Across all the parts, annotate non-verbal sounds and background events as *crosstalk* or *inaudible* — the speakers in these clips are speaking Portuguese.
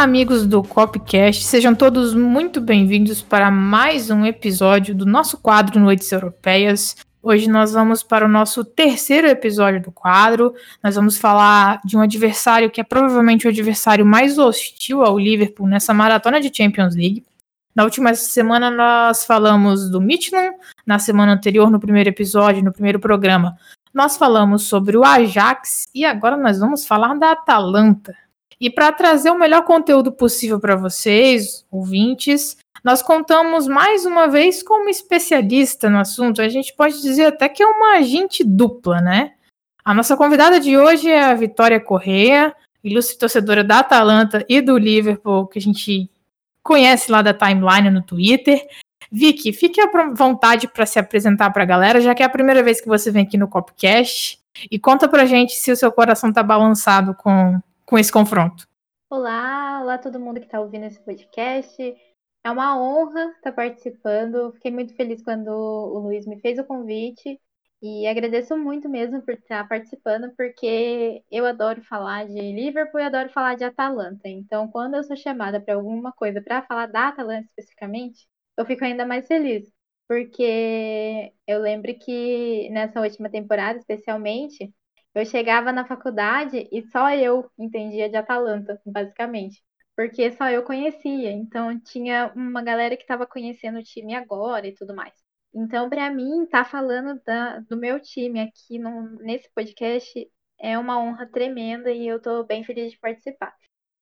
Olá, amigos do Copcast, sejam todos muito bem-vindos para mais um episódio do nosso quadro Noites Europeias. Hoje nós vamos para o nosso terceiro episódio do quadro. Nós vamos falar de um adversário que é provavelmente o adversário mais hostil ao Liverpool nessa maratona de Champions League. Na última semana nós falamos do Midland, na semana anterior, no primeiro episódio, no primeiro programa, nós falamos sobre o Ajax e agora nós vamos falar da Atalanta. E para trazer o melhor conteúdo possível para vocês, ouvintes, nós contamos mais uma vez com uma especialista no assunto. A gente pode dizer até que é uma agente dupla, né? A nossa convidada de hoje é a Vitória Correia, ilustre torcedora da Atalanta e do Liverpool, que a gente conhece lá da timeline no Twitter. Vicky, fique à vontade para se apresentar para a galera, já que é a primeira vez que você vem aqui no Copcast. E conta pra gente se o seu coração tá balançado com com esse confronto. Olá, olá todo mundo que está ouvindo esse podcast. É uma honra estar tá participando. Fiquei muito feliz quando o Luiz me fez o convite e agradeço muito mesmo por estar participando, porque eu adoro falar de Liverpool e adoro falar de Atalanta. Então, quando eu sou chamada para alguma coisa para falar da Atalanta especificamente, eu fico ainda mais feliz, porque eu lembro que nessa última temporada, especialmente, eu chegava na faculdade e só eu entendia de Atalanta, basicamente. Porque só eu conhecia. Então tinha uma galera que estava conhecendo o time agora e tudo mais. Então, para mim, estar tá falando da, do meu time aqui no, nesse podcast é uma honra tremenda e eu estou bem feliz de participar.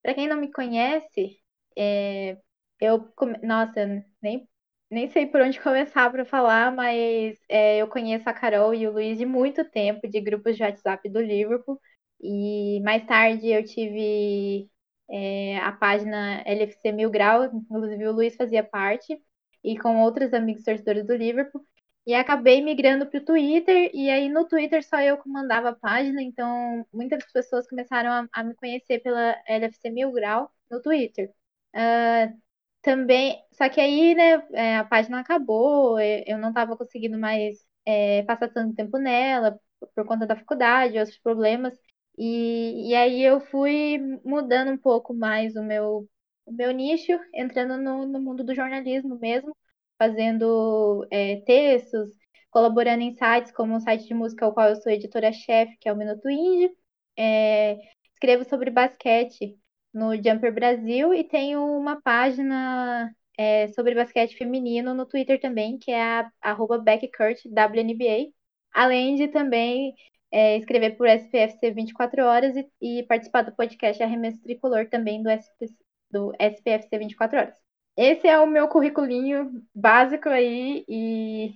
Para quem não me conhece, é, eu. Nossa, nem nem sei por onde começar para falar, mas é, eu conheço a Carol e o Luiz de muito tempo, de grupos de WhatsApp do Liverpool. E mais tarde eu tive é, a página LFC Mil Grau, inclusive o Luiz fazia parte, e com outros amigos torcedores do Liverpool. E acabei migrando para o Twitter, e aí no Twitter só eu comandava a página, então muitas pessoas começaram a, a me conhecer pela LFC Mil Grau no Twitter. Uh, também, só que aí, né, é, a página acabou, eu não estava conseguindo mais é, passar tanto tempo nela, por conta da faculdade, outros problemas. E, e aí eu fui mudando um pouco mais o meu, o meu nicho, entrando no, no mundo do jornalismo mesmo, fazendo é, textos, colaborando em sites como o site de música ao qual eu sou editora-chefe, que é o Minuto Indie. É, escrevo sobre basquete no Jumper Brasil e tenho uma página é, sobre basquete feminino no Twitter também, que é a arroba BeckCurtWNBA, além de também é, escrever por SPFC 24 horas e, e, participar do podcast Arremesso Tricolor também do, SP, do SPFC 24 horas. Esse é o meu curriculinho básico aí e,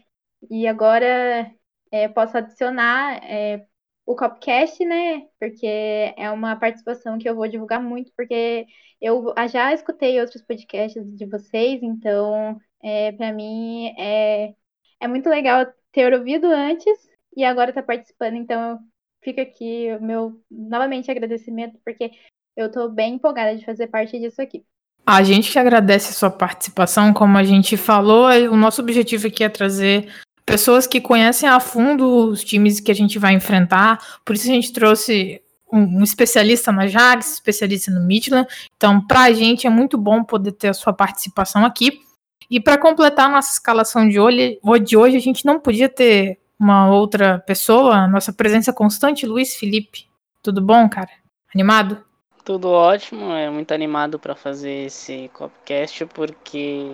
e agora é, posso adicionar é, o Copcast, né? Porque é uma participação que eu vou divulgar muito, porque eu já escutei outros podcasts de vocês, então é, para mim é, é muito legal ter ouvido antes e agora estar tá participando, então fica aqui o meu novamente agradecimento, porque eu estou bem empolgada de fazer parte disso aqui. A gente que agradece a sua participação, como a gente falou, o nosso objetivo aqui é trazer pessoas que conhecem a fundo os times que a gente vai enfrentar. Por isso a gente trouxe um, um especialista na Jags, especialista no Midland. Então, para a gente é muito bom poder ter a sua participação aqui. E para completar a nossa escalação de hoje, de hoje, a gente não podia ter uma outra pessoa, nossa presença constante, Luiz Felipe. Tudo bom, cara? Animado? Tudo ótimo, é muito animado para fazer esse copcast porque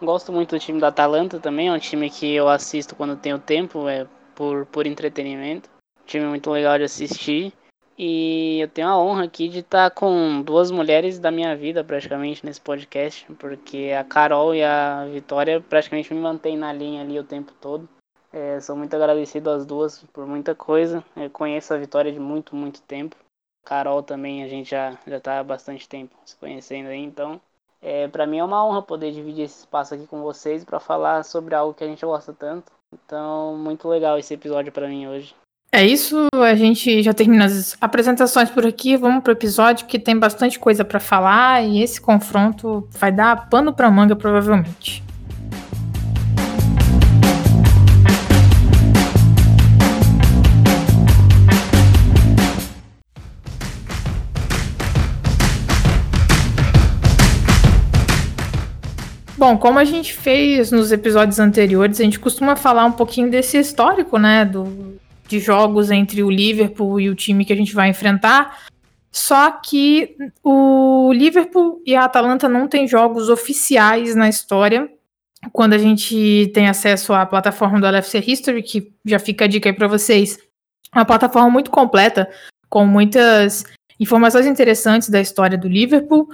Gosto muito do time da Atalanta também, é um time que eu assisto quando tenho tempo, é por, por entretenimento. Time muito legal de assistir. E eu tenho a honra aqui de estar com duas mulheres da minha vida praticamente nesse podcast, porque a Carol e a Vitória praticamente me mantêm na linha ali o tempo todo. É, sou muito agradecido às duas por muita coisa. Eu conheço a Vitória de muito, muito tempo. Carol também a gente já já está há bastante tempo se conhecendo aí, então é, para mim é uma honra poder dividir esse espaço aqui com vocês para falar sobre algo que a gente gosta tanto. Então, muito legal esse episódio para mim hoje. É isso, a gente já termina as apresentações por aqui. Vamos pro episódio que tem bastante coisa para falar e esse confronto vai dar pano para manga provavelmente. Bom, como a gente fez nos episódios anteriores, a gente costuma falar um pouquinho desse histórico, né, do, de jogos entre o Liverpool e o time que a gente vai enfrentar. Só que o Liverpool e a Atalanta não têm jogos oficiais na história. Quando a gente tem acesso à plataforma do LFC History, que já fica a dica aí para vocês, é uma plataforma muito completa, com muitas informações interessantes da história do Liverpool.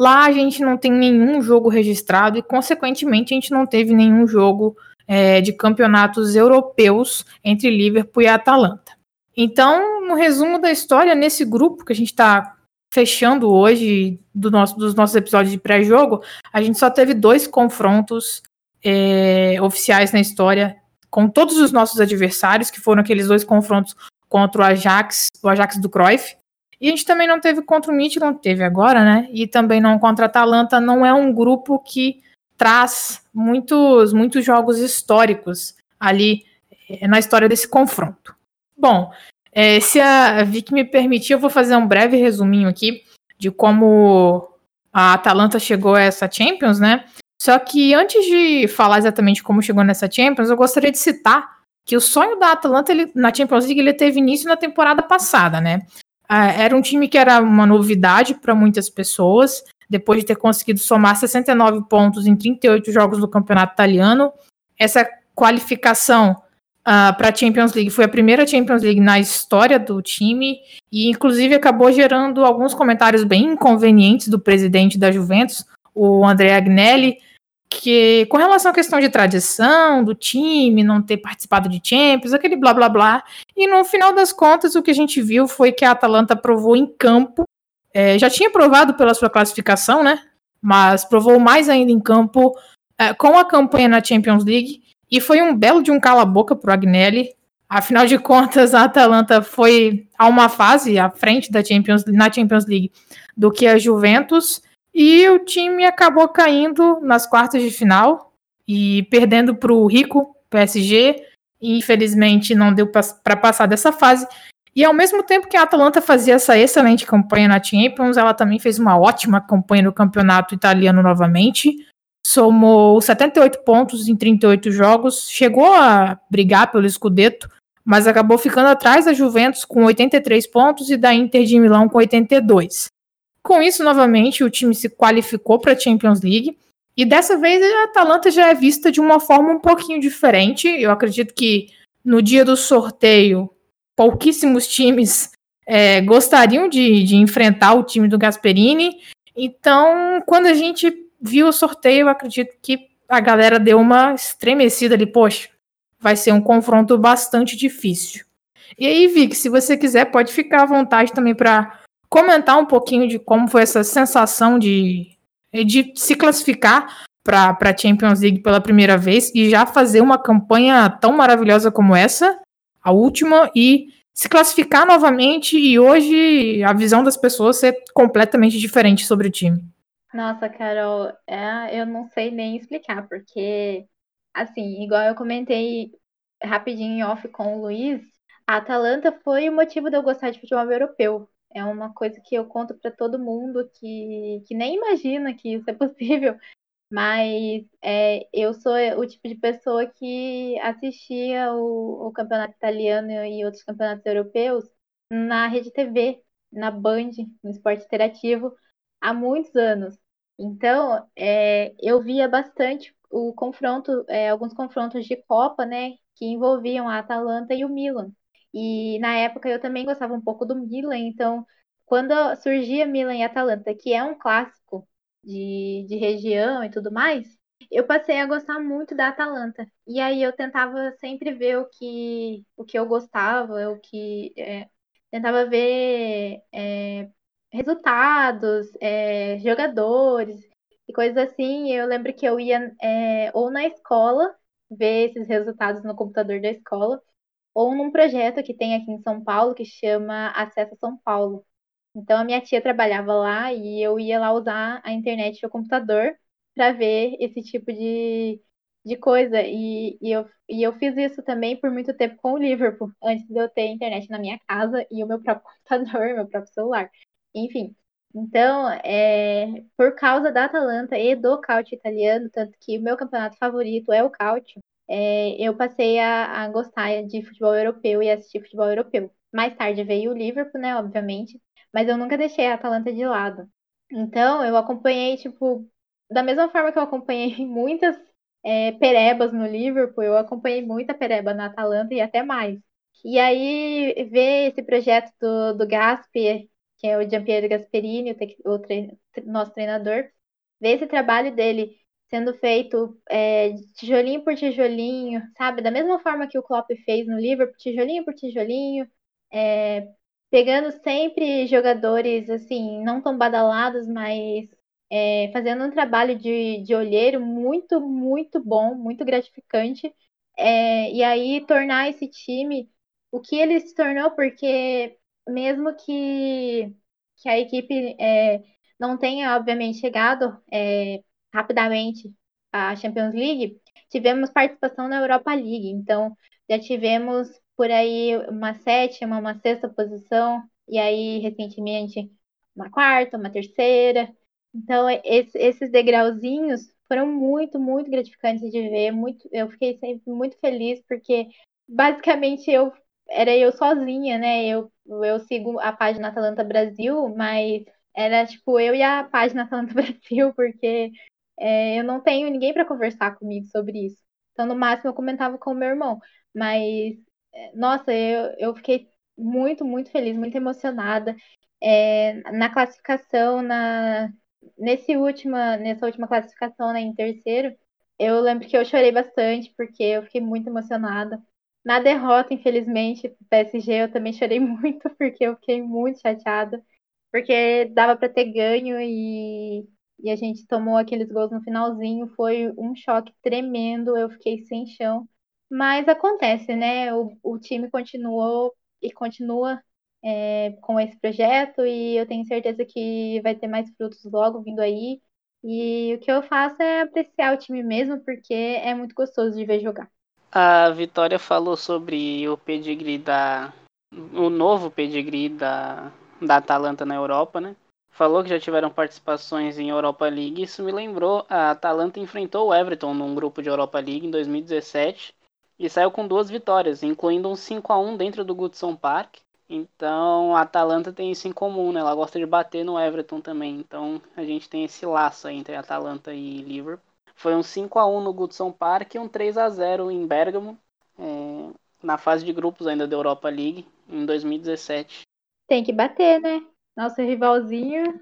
Lá a gente não tem nenhum jogo registrado e, consequentemente, a gente não teve nenhum jogo é, de campeonatos europeus entre Liverpool e Atalanta. Então, no resumo da história, nesse grupo que a gente está fechando hoje do nosso, dos nossos episódios de pré-jogo, a gente só teve dois confrontos é, oficiais na história com todos os nossos adversários, que foram aqueles dois confrontos contra o Ajax, o Ajax do Cruyff, e a gente também não teve contra o não teve agora, né? E também não contra a Atalanta, não é um grupo que traz muitos, muitos jogos históricos ali é, na história desse confronto. Bom, é, se a Vic me permitir, eu vou fazer um breve resuminho aqui de como a Atalanta chegou a essa Champions, né? Só que antes de falar exatamente como chegou nessa Champions, eu gostaria de citar que o sonho da Atalanta ele, na Champions League ele teve início na temporada passada, né? Ah, era um time que era uma novidade para muitas pessoas, depois de ter conseguido somar 69 pontos em 38 jogos do campeonato italiano. Essa qualificação uh, para a Champions League foi a primeira Champions League na história do time e, inclusive, acabou gerando alguns comentários bem inconvenientes do presidente da Juventus, o André Agnelli, que com relação à questão de tradição do time, não ter participado de Champions, aquele blá blá blá. E no final das contas, o que a gente viu foi que a Atalanta provou em campo, é, já tinha provado pela sua classificação, né? Mas provou mais ainda em campo é, com a campanha na Champions League. E foi um belo de um cala-boca pro Agnelli. Afinal de contas, a Atalanta foi a uma fase à frente da Champions, na Champions League do que a Juventus. E o time acabou caindo nas quartas de final e perdendo para o rico PSG. E infelizmente não deu para passar dessa fase. E ao mesmo tempo que a Atalanta fazia essa excelente campanha na Champions, ela também fez uma ótima campanha no campeonato italiano novamente. Somou 78 pontos em 38 jogos, chegou a brigar pelo Scudetto, mas acabou ficando atrás da Juventus com 83 pontos e da Inter de Milão com 82. Com isso, novamente, o time se qualificou para a Champions League. E dessa vez a Atalanta já é vista de uma forma um pouquinho diferente. Eu acredito que no dia do sorteio, pouquíssimos times é, gostariam de, de, enfrentar o time do Gasperini. Então, quando a gente viu o sorteio, eu acredito que a galera deu uma estremecida ali. Poxa, vai ser um confronto bastante difícil. E aí, Vic, se você quiser, pode ficar à vontade também para comentar um pouquinho de como foi essa sensação de, de se classificar para a Champions League pela primeira vez e já fazer uma campanha tão maravilhosa como essa, a última, e se classificar novamente e hoje a visão das pessoas ser completamente diferente sobre o time. Nossa, Carol, é, eu não sei nem explicar, porque, assim, igual eu comentei rapidinho em off com o Luiz, a Atalanta foi o motivo de eu gostar de futebol europeu. É uma coisa que eu conto para todo mundo que, que nem imagina que isso é *laughs* possível, mas é, eu sou o tipo de pessoa que assistia o, o, campeonato italiano e outros campeonatos europeus na rede TV, na Band, no esporte interativo, há muitos anos. Então, é, eu via bastante o confronto, é, alguns confrontos de Copa, né, que envolviam a Atalanta e o Milan. E na época eu também gostava um pouco do Milan, então quando surgia Milan e Atalanta, que é um clássico de, de região e tudo mais, eu passei a gostar muito da Atalanta. E aí eu tentava sempre ver o que, o que eu gostava, o que. É, tentava ver é, resultados, é, jogadores e coisas assim. Eu lembro que eu ia é, ou na escola ver esses resultados no computador da escola, ou num projeto que tem aqui em São Paulo que chama Acesso São Paulo. Então a minha tia trabalhava lá e eu ia lá usar a internet e o computador para ver esse tipo de, de coisa. E, e, eu, e eu fiz isso também por muito tempo com o Liverpool, antes de eu ter internet na minha casa e o meu próprio *laughs* computador, meu próprio celular. Enfim. Então, é, por causa da Atalanta e do Caute italiano, tanto que o meu campeonato favorito é o Caute, é, eu passei a, a, gostar de futebol europeu e assistir futebol europeu. Mais tarde veio o Liverpool, né, obviamente, mas eu nunca deixei a Atalanta de lado. Então, eu acompanhei, tipo, da mesma forma que eu acompanhei *laughs* muitas é, perebas no Liverpool, eu acompanhei muita pereba na Atalanta e até mais. E aí, ver esse projeto do, do Gasper, que é o Giampiero Gasperini, o, o tre nosso treinador, ver esse trabalho dele sendo feito é, tijolinho por tijolinho, sabe? Da mesma forma que o Klopp fez no Liverpool, tijolinho por tijolinho, é, pegando sempre jogadores, assim, não tão badalados, mas é, fazendo um trabalho de, de olheiro muito, muito bom, muito gratificante. É, e aí tornar esse time o que ele se tornou, porque mesmo que, que a equipe é, não tenha, obviamente, chegado é, rapidamente à Champions League, tivemos participação na Europa League. Então, já tivemos por aí uma sétima, uma sexta posição, e aí, recentemente, uma quarta, uma terceira. Então, esse, esses degrauzinhos foram muito, muito gratificantes de ver. Muito, eu fiquei sempre muito feliz, porque basicamente eu era eu sozinha, né? Eu, eu sigo a página Atalanta Brasil, mas era tipo eu e a página Atalanta *laughs* Brasil, porque é, eu não tenho ninguém para conversar comigo sobre isso. Então, no máximo, eu comentava com o meu irmão. Mas, é, nossa, eu, eu fiquei muito, muito feliz, muito emocionada. É, na classificação, na, nesse última, nessa última classificação, né, em terceiro, eu lembro que eu chorei bastante, porque eu fiquei muito emocionada. Na derrota, infelizmente, pro PSG, eu também chorei *laughs* muito, porque eu fiquei muito chateada. Porque dava para ter ganho e, e a gente tomou aqueles gols no finalzinho. Foi um choque tremendo, eu fiquei sem chão. Mas acontece, né? O, o time continuou e continua é, com esse projeto e eu tenho certeza que vai ter mais frutos logo vindo aí. E o que eu faço é apreciar o time mesmo, porque é muito gostoso de ver jogar. A Vitória falou sobre o pedigree da. o novo pedigree da, da Atalanta na Europa, né? Falou que já tiveram participações em Europa League. Isso me lembrou, a Atalanta enfrentou o Everton num grupo de Europa League em 2017 e saiu com duas vitórias, incluindo um 5 a 1 dentro do Goodson Park. Então a Atalanta tem isso em comum, né? Ela gosta de bater no Everton também. Então a gente tem esse laço entre Atalanta e Liverpool. Foi um 5 a 1 no Goodson Park e um 3 a 0 em Bergamo, é, na fase de grupos ainda da Europa League, em 2017. Tem que bater, né? Nosso rivalzinho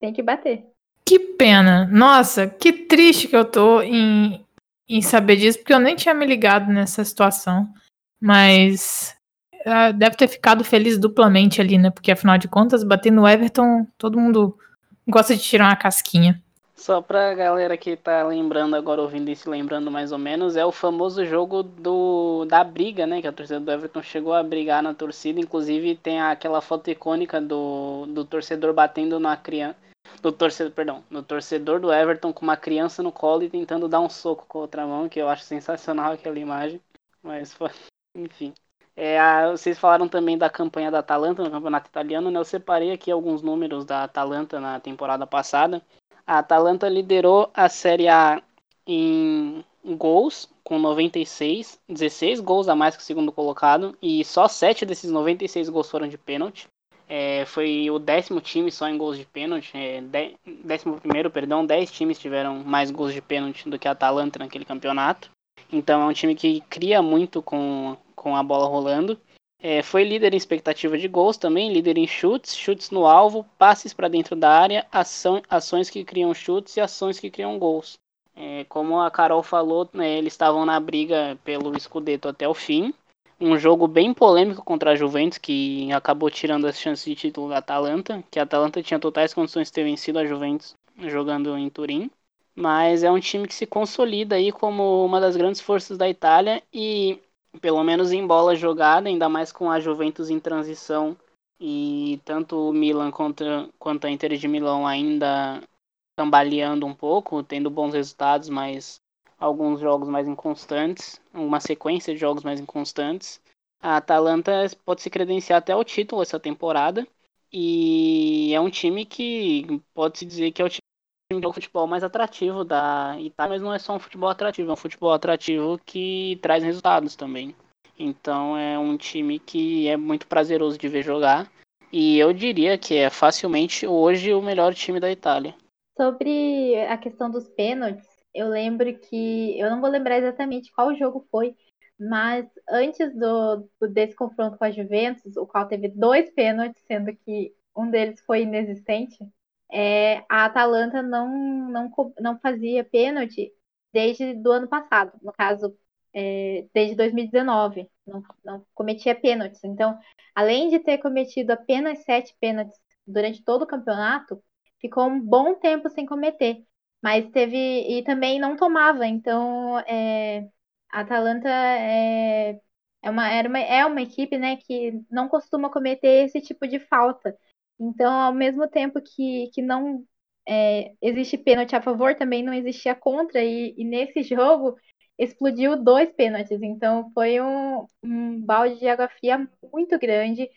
tem que bater. Que pena. Nossa, que triste que eu tô em, em saber disso, porque eu nem tinha me ligado nessa situação. Mas uh, deve ter ficado feliz duplamente ali, né? Porque afinal de contas, bater no Everton, todo mundo gosta de tirar uma casquinha. Só pra galera que tá lembrando agora, ouvindo isso, lembrando mais ou menos, é o famoso jogo do da briga, né? Que a torcida do Everton chegou a brigar na torcida. Inclusive tem aquela foto icônica do, do torcedor batendo na criança. Do torcedor, perdão, do torcedor do Everton com uma criança no colo e tentando dar um soco com a outra mão, que eu acho sensacional aquela imagem. Mas foi, *laughs* enfim. É, a, vocês falaram também da campanha da Atalanta no campeonato italiano, né? Eu separei aqui alguns números da Atalanta na temporada passada. A Atalanta liderou a Série A em gols, com 96, 16 gols a mais que o segundo colocado, e só 7 desses 96 gols foram de pênalti. É, foi o décimo time só em gols de pênalti, é, décimo primeiro, perdão, 10 times tiveram mais gols de pênalti do que a Atalanta naquele campeonato. Então é um time que cria muito com, com a bola rolando. É, foi líder em expectativa de gols também, líder em chutes, chutes no alvo, passes para dentro da área, ação, ações que criam chutes e ações que criam gols. É, como a Carol falou, né, eles estavam na briga pelo Scudetto até o fim. Um jogo bem polêmico contra a Juventus, que acabou tirando as chances de título da Atalanta, que a Atalanta tinha totais condições de ter vencido a Juventus jogando em Turim. Mas é um time que se consolida aí como uma das grandes forças da Itália e pelo menos em bola jogada, ainda mais com a Juventus em transição e tanto o Milan contra, quanto a Inter de Milão ainda cambaleando um pouco, tendo bons resultados, mas alguns jogos mais inconstantes, uma sequência de jogos mais inconstantes. A Atalanta pode se credenciar até o título essa temporada. E é um time que pode-se dizer que é o time do futebol mais atrativo da Itália, mas não é só um futebol atrativo, é um futebol atrativo que traz resultados também. Então é um time que é muito prazeroso de ver jogar. E eu diria que é facilmente hoje o melhor time da Itália. Sobre a questão dos pênaltis, eu lembro que. Eu não vou lembrar exatamente qual jogo foi, mas antes do, desse confronto com a Juventus, o qual teve dois pênaltis, sendo que um deles foi inexistente, é, a Atalanta não, não, não fazia pênalti desde do ano passado, no caso, é, desde 2019, não, não cometia pênaltis. Então, além de ter cometido apenas sete pênaltis durante todo o campeonato, ficou um bom tempo sem cometer. Mas teve. E também não tomava. Então, é, a Atalanta é, é, uma, era uma, é uma equipe né, que não costuma cometer esse tipo de falta. Então, ao mesmo tempo que, que não é, existe pênalti a favor, também não existia contra. E, e nesse *laughs* jogo explodiu dois pênaltis. Então, foi um, um balde de água fria muito grande.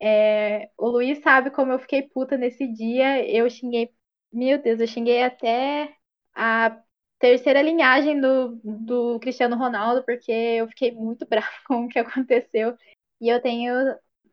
É, o Luiz sabe como eu fiquei puta nesse dia. Eu xinguei, meu Deus, eu xinguei até a terceira linhagem do, do Cristiano Ronaldo, porque eu fiquei muito *laughs* brava com o que aconteceu. E eu tenho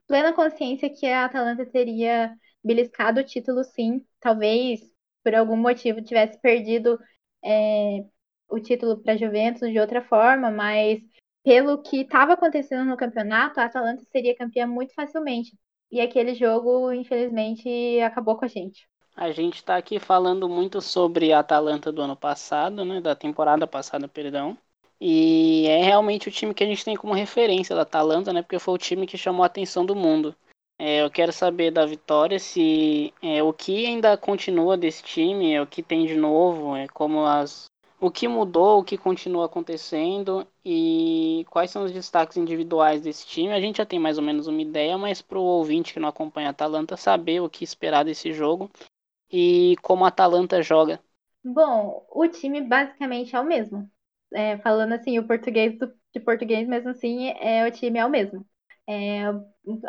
plena consciência que a Atalanta teria beliscado o título, sim. Talvez por algum motivo tivesse perdido é, o título para a Juventus de outra forma, mas pelo que estava acontecendo no campeonato, a Atalanta seria campeã muito facilmente. E aquele jogo, infelizmente, acabou com a gente. A gente está aqui falando muito sobre a Atalanta do ano passado, né? Da temporada passada, perdão. E é realmente o time que a gente tem como referência da Atalanta, né? Porque foi o time que chamou a atenção do mundo. É, eu quero saber da Vitória se é, o que ainda continua desse time, é, o que tem de novo, é, como as, o que mudou, o que continua acontecendo e quais são os destaques individuais desse time. A gente já tem mais ou menos uma ideia, mas para o ouvinte que não acompanha a Atalanta saber o que esperar desse jogo e como a Atalanta joga. Bom, o time basicamente é o mesmo. É, falando assim, o português do, de português, mesmo assim, é, o time é o mesmo. É,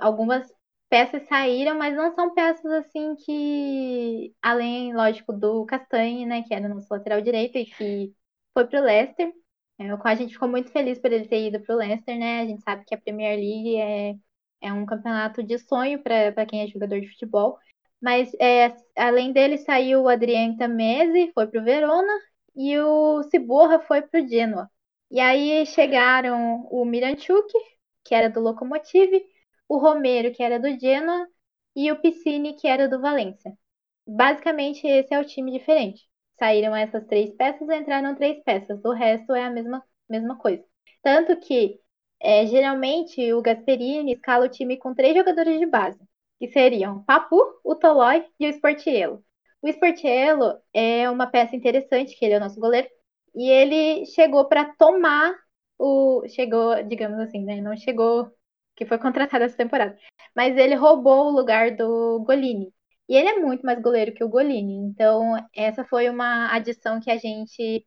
algumas peças saíram, mas não são peças assim que, além, lógico, do Castanhe, né, que era nosso lateral direito e que foi pro Leicester, é, a gente ficou muito feliz por ele ter ido pro Leicester, né? A gente sabe que a Premier League é, é um campeonato de sonho para quem é jogador de futebol. Mas é, além dele saiu o Adrien Tamese, foi pro Verona, e o Ciborra foi pro Genoa. E aí chegaram o Miranchuk, que era do Lokomotiv, o Romero, que era do Genoa, e o Piscine, que era do Valência. Basicamente, esse é o time diferente. Saíram essas três peças, entraram três peças. O resto é a mesma, mesma coisa. Tanto que, é, geralmente, o Gasperini escala o time com três jogadores de base, que seriam Papu, o Tolói e o Sportiello. O Sportiello é uma peça interessante, que ele é o nosso goleiro, e ele chegou para tomar o. Chegou, digamos assim, né? Não chegou que foi contratado essa temporada. Mas ele roubou o lugar do Golini. E ele é muito mais goleiro que o Golini. Então, essa foi uma adição que a gente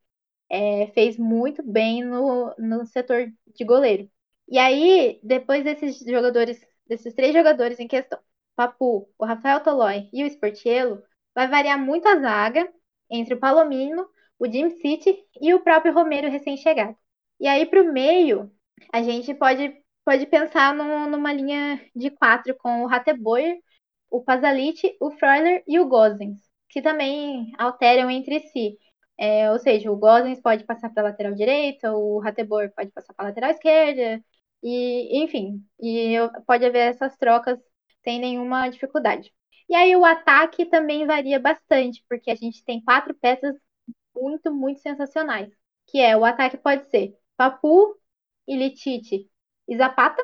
é, fez muito bem no, no setor de goleiro. E aí, depois desses jogadores, desses três jogadores em questão, Papu, o Rafael Tolói e o Sportiello, vai variar muito a zaga entre o Palomino, o Jim City e o próprio Romero recém-chegado. E aí, para o meio, a gente pode pode pensar no, numa linha de quatro com o Rateboyer, o Pazalit, o Freuler e o Gozens, que também alteram entre si. É, ou seja, o Gozens pode passar para a lateral direita, o Rateboyer pode passar para a lateral esquerda, e enfim, e pode haver essas trocas sem nenhuma dificuldade. E aí o ataque também varia bastante, porque a gente tem quatro peças muito, muito sensacionais. Que é o ataque pode ser Papu, Ilitite e Zapata,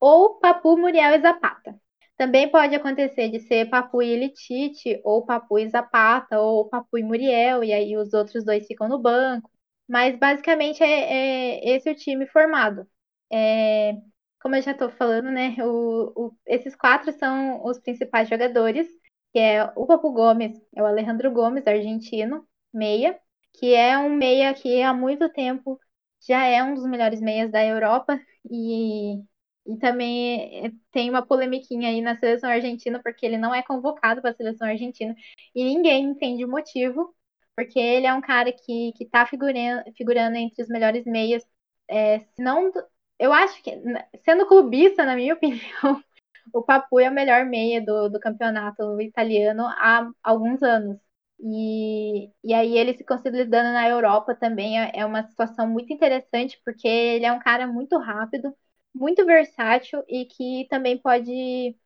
ou Papu, Muriel e Zapata. Também pode acontecer de ser Papu e Elitite, ou Papu e Zapata, ou Papu e Muriel, e aí os outros dois ficam no banco. Mas basicamente é, é esse o time formado. É, como eu já estou falando, né? O, o, esses quatro são os principais jogadores, que é o Papu Gomes, é o Alejandro Gomes, argentino, meia, que é um meia que há muito tempo já é um dos melhores meias da Europa e E também eh, tem uma polemiquinha aí na seleção argentina, porque ele não é convocado para a seleção argentina. E ninguém entende o motivo, porque ele é um cara que, que tá figurando, figurando entre os melhores meias. É, se não, eu acho que, sendo clubista, na minha *laughs* opinião, o Papu é o melhor meia do, do campeonato italiano há alguns anos. E, e aí ele se consolidando na Europa também é, é uma situação muito interessante, porque ele é um cara muito rápido, muito versátil e que também pode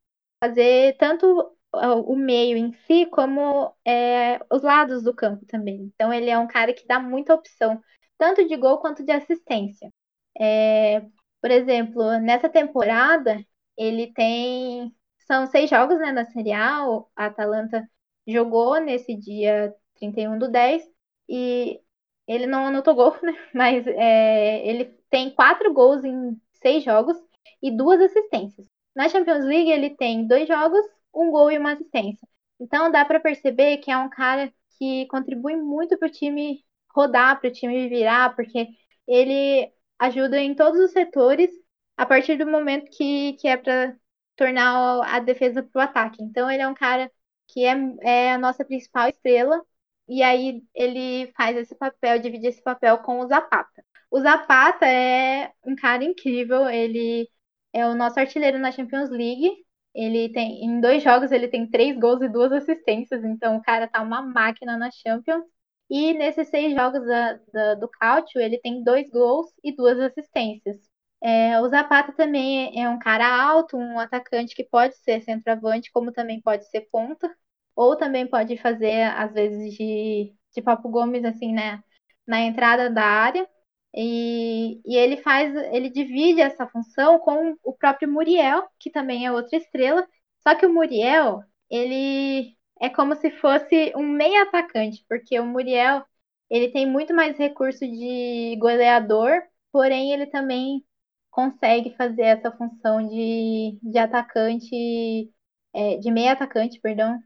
fazer tanto o meio em si como é, os lados do campo também. Então ele é um cara que dá muita opção, tanto de gol quanto de assistência. É, por exemplo, nessa temporada ele tem são seis jogos né, na Série A. A Atalanta jogou nesse dia 31 do 10 e ele não anotou gol, né? *laughs* Mas é, ele tem quatro gols em seis jogos e duas assistências. Na Champions League, ele tem dois jogos, um gol e uma assistência. Então dá para perceber que é um cara que contribui muito para o time rodar, para o time virar, porque ele ajuda em todos os setores a partir do momento que, que é para tornar a defesa para o ataque. Então ele é um cara que é, é a nossa principal estrela, e aí ele faz esse papel, divide esse papel com o Zapata. O Zapata é um cara incrível, ele é o nosso artilheiro na Champions League. Ele tem, em dois jogos, ele tem três gols e duas assistências, então o cara tá uma máquina na Champions. E nesses seis jogos da, da, do Cautio, ele tem dois gols e duas assistências. É, o Zapata também é um cara alto, um atacante que pode ser centroavante, como também pode ser ponta, ou também pode fazer, às vezes, de, de Papo Gomes, assim, né, na entrada da área. E, e ele faz, ele divide essa função com o próprio Muriel, que também é outra estrela. Só que o Muriel, ele é como se fosse um meio atacante, porque o Muriel, ele tem muito mais recurso de goleador, porém ele também consegue fazer essa função de, de atacante, é, de meio atacante, perdão,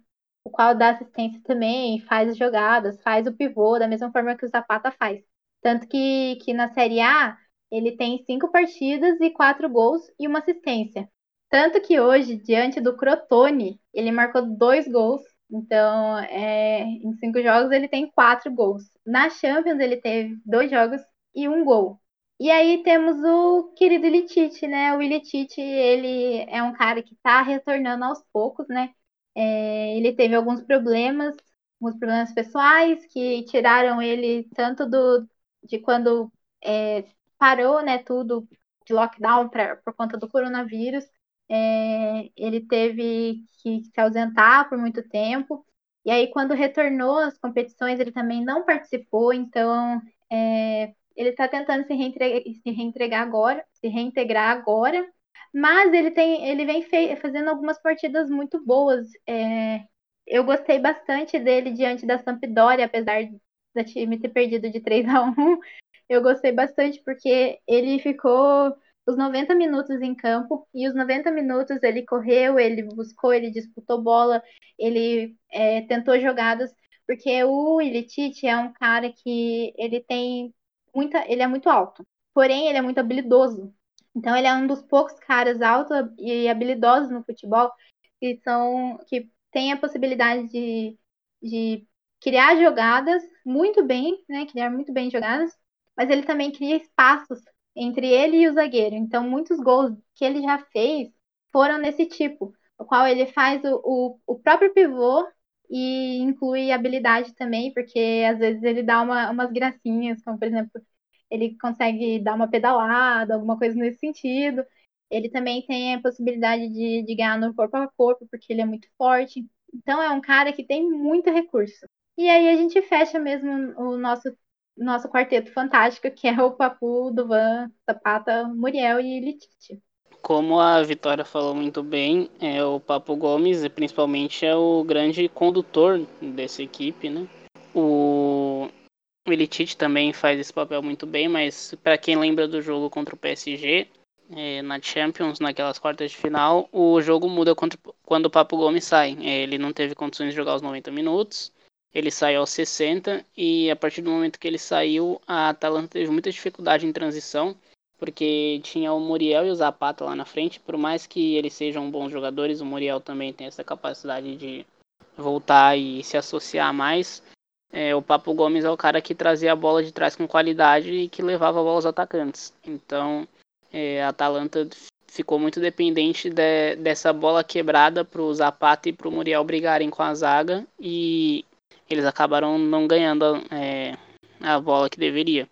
o qual dá assistência também, faz jogadas, faz o pivô, da mesma forma que o Zapata faz. Tanto que, que na Série A ele tem cinco partidas e quatro gols e uma assistência. Tanto que hoje, diante do Crotone, ele marcou dois gols. Então, é, em cinco jogos, ele tem quatro gols. Na Champions, ele teve dois jogos e um gol. E aí temos o querido Ilitite, né? O Ilitite, ele é um cara que está retornando aos poucos, né? É, ele teve alguns problemas, alguns problemas pessoais que tiraram ele tanto do, de quando é, parou, né, tudo de lockdown pra, por conta do coronavírus. É, ele teve que se ausentar por muito tempo. E aí, quando retornou às competições, ele também não participou, então é, ele está tentando se reentregar, se agora, se reintegrar agora, mas ele tem, ele vem fazendo algumas partidas muito boas. É, eu gostei bastante dele diante da Sampdoria, apesar da time ter perdido de 3 a 1 eu gostei bastante porque ele ficou os 90 minutos em campo e os 90 minutos ele correu, ele buscou, ele disputou bola, ele é, tentou jogadas, porque o Ilitite é um cara que ele tem muita, ele é muito alto, porém ele é muito habilidoso. Então ele é um dos poucos caras altos e habilidosos no futebol que são que tem a possibilidade de, de criar jogadas muito bem, né? Criar muito bem jogadas, mas ele também cria espaços entre ele e o zagueiro. Então, muitos gols que ele já fez foram nesse tipo, o qual ele faz o, o, o próprio pivô e inclui habilidade também, porque às vezes ele dá uma, umas gracinhas, como por exemplo, ele consegue dar uma pedalada, alguma coisa nesse sentido. Ele também tem a possibilidade de, de ganhar no corpo a corpo, porque ele é muito forte. Então é um cara que tem muito recurso. E aí a gente fecha mesmo o nosso nosso quarteto fantástico, que é o Papu, Duvan, Zapata, Muriel e Letite. Como a Vitória falou muito bem, é o Papo Gomes e principalmente é o grande condutor dessa equipe, né? O Elitite também faz esse papel muito bem, mas para quem lembra do jogo contra o PSG é, na Champions, naquelas quartas de final, o jogo muda contra, quando o Papo Gomes sai. É, ele não teve condições de jogar os 90 minutos ele saiu aos 60 e a partir do momento que ele saiu, a Atalanta teve muita dificuldade em transição, porque tinha o Muriel e o Zapata lá na frente, por mais que eles sejam bons jogadores, o Muriel também tem essa capacidade de voltar e se associar mais. É, o Papo Gomes é o cara que trazia a bola de trás com qualidade e que levava a bola aos atacantes. Então, é, a Atalanta ficou muito dependente de, dessa bola quebrada para o Zapata e para o Muriel brigarem com a zaga e eles acabaram não ganhando é, a bola que deveria.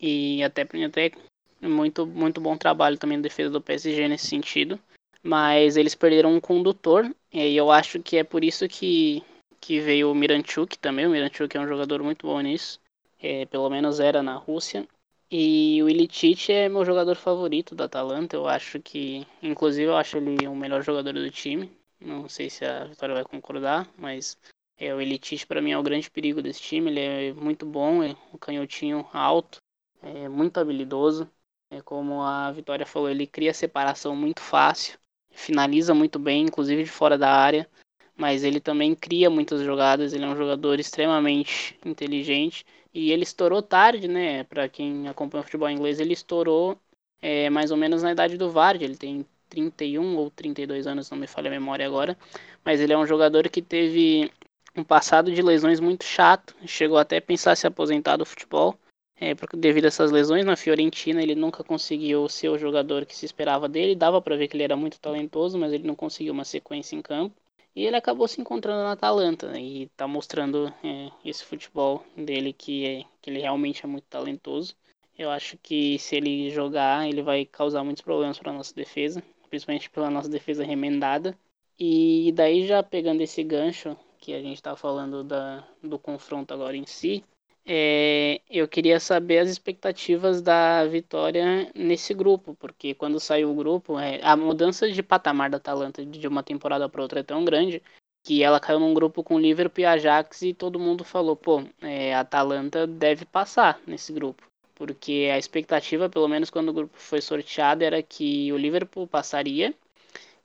E até, até muito, muito bom trabalho também na defesa do PSG nesse sentido. Mas eles perderam um condutor, e eu acho que é por isso que, que veio o Miranchuk também. O Miranchuk é um jogador muito bom nisso, é, pelo menos era na Rússia. E o Ilicic é meu jogador favorito da Atalanta. Eu acho que, inclusive, eu acho ele o melhor jogador do time. Não sei se a Vitória vai concordar, mas é, o Elitich para mim é o grande perigo desse time. Ele é muito bom, é um canhotinho alto, é muito habilidoso. É como a Vitória falou, ele cria separação muito fácil, finaliza muito bem, inclusive de fora da área. Mas ele também cria muitas jogadas. Ele é um jogador extremamente inteligente e ele estourou tarde, né? Para quem acompanha o futebol inglês, ele estourou é, mais ou menos na idade do Vardy. Ele tem 31 ou 32 anos, não me falha a memória agora. Mas ele é um jogador que teve um passado de lesões muito chato, chegou até a pensar se aposentar do futebol, é, porque devido a essas lesões na Fiorentina ele nunca conseguiu ser o jogador que se esperava dele, dava para ver que ele era muito talentoso, mas ele não conseguiu uma sequência em campo. E ele acabou se encontrando na Atalanta né, e está mostrando é, esse futebol dele que, é, que ele realmente é muito talentoso. Eu acho que se ele jogar, ele vai causar muitos problemas para nossa defesa, principalmente pela nossa defesa remendada. E daí já pegando esse gancho que a gente está falando da, do confronto agora em si, é, eu queria saber as expectativas da vitória nesse grupo, porque quando saiu o grupo, é, a mudança de patamar da Atalanta de uma temporada para outra é tão grande que ela caiu num grupo com Liverpool e Ajax e todo mundo falou, pô, é, a Atalanta deve passar nesse grupo. Porque a expectativa, pelo menos quando o grupo foi sorteado, era que o Liverpool passaria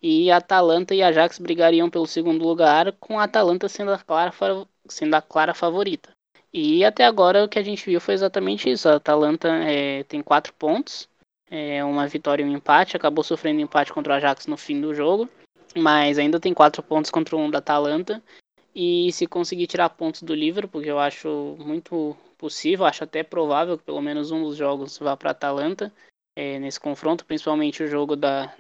e Atalanta e Ajax brigariam pelo segundo lugar, com a Atalanta sendo a clara, sendo a clara favorita. E até agora o que a gente viu foi exatamente isso. A Atalanta é, tem quatro pontos, é, uma vitória e um empate. Acabou sofrendo empate contra o Ajax no fim do jogo, mas ainda tem quatro pontos contra um da Atalanta. E se conseguir tirar pontos do Liverpool, que eu acho muito possível, acho até provável que pelo menos um dos jogos vá para a Atalanta é, nesse confronto, principalmente o jogo da,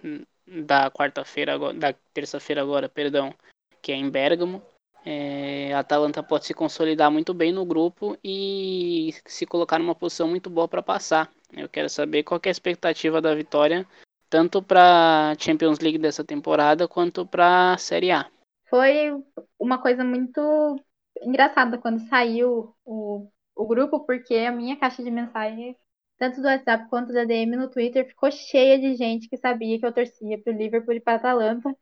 da quarta-feira, da terça-feira agora, perdão, que é em Bergamo. É, a Atalanta pode se consolidar muito bem no grupo e se colocar numa posição muito boa para passar. Eu quero saber qual é a expectativa da vitória, tanto para Champions League dessa temporada quanto para a Série A. Foi uma coisa muito engraçada quando saiu o, o grupo, porque a minha caixa de mensagens tanto do WhatsApp quanto da DM no Twitter, ficou cheia de gente que sabia que eu torcia pro Liverpool e pra Atalanta.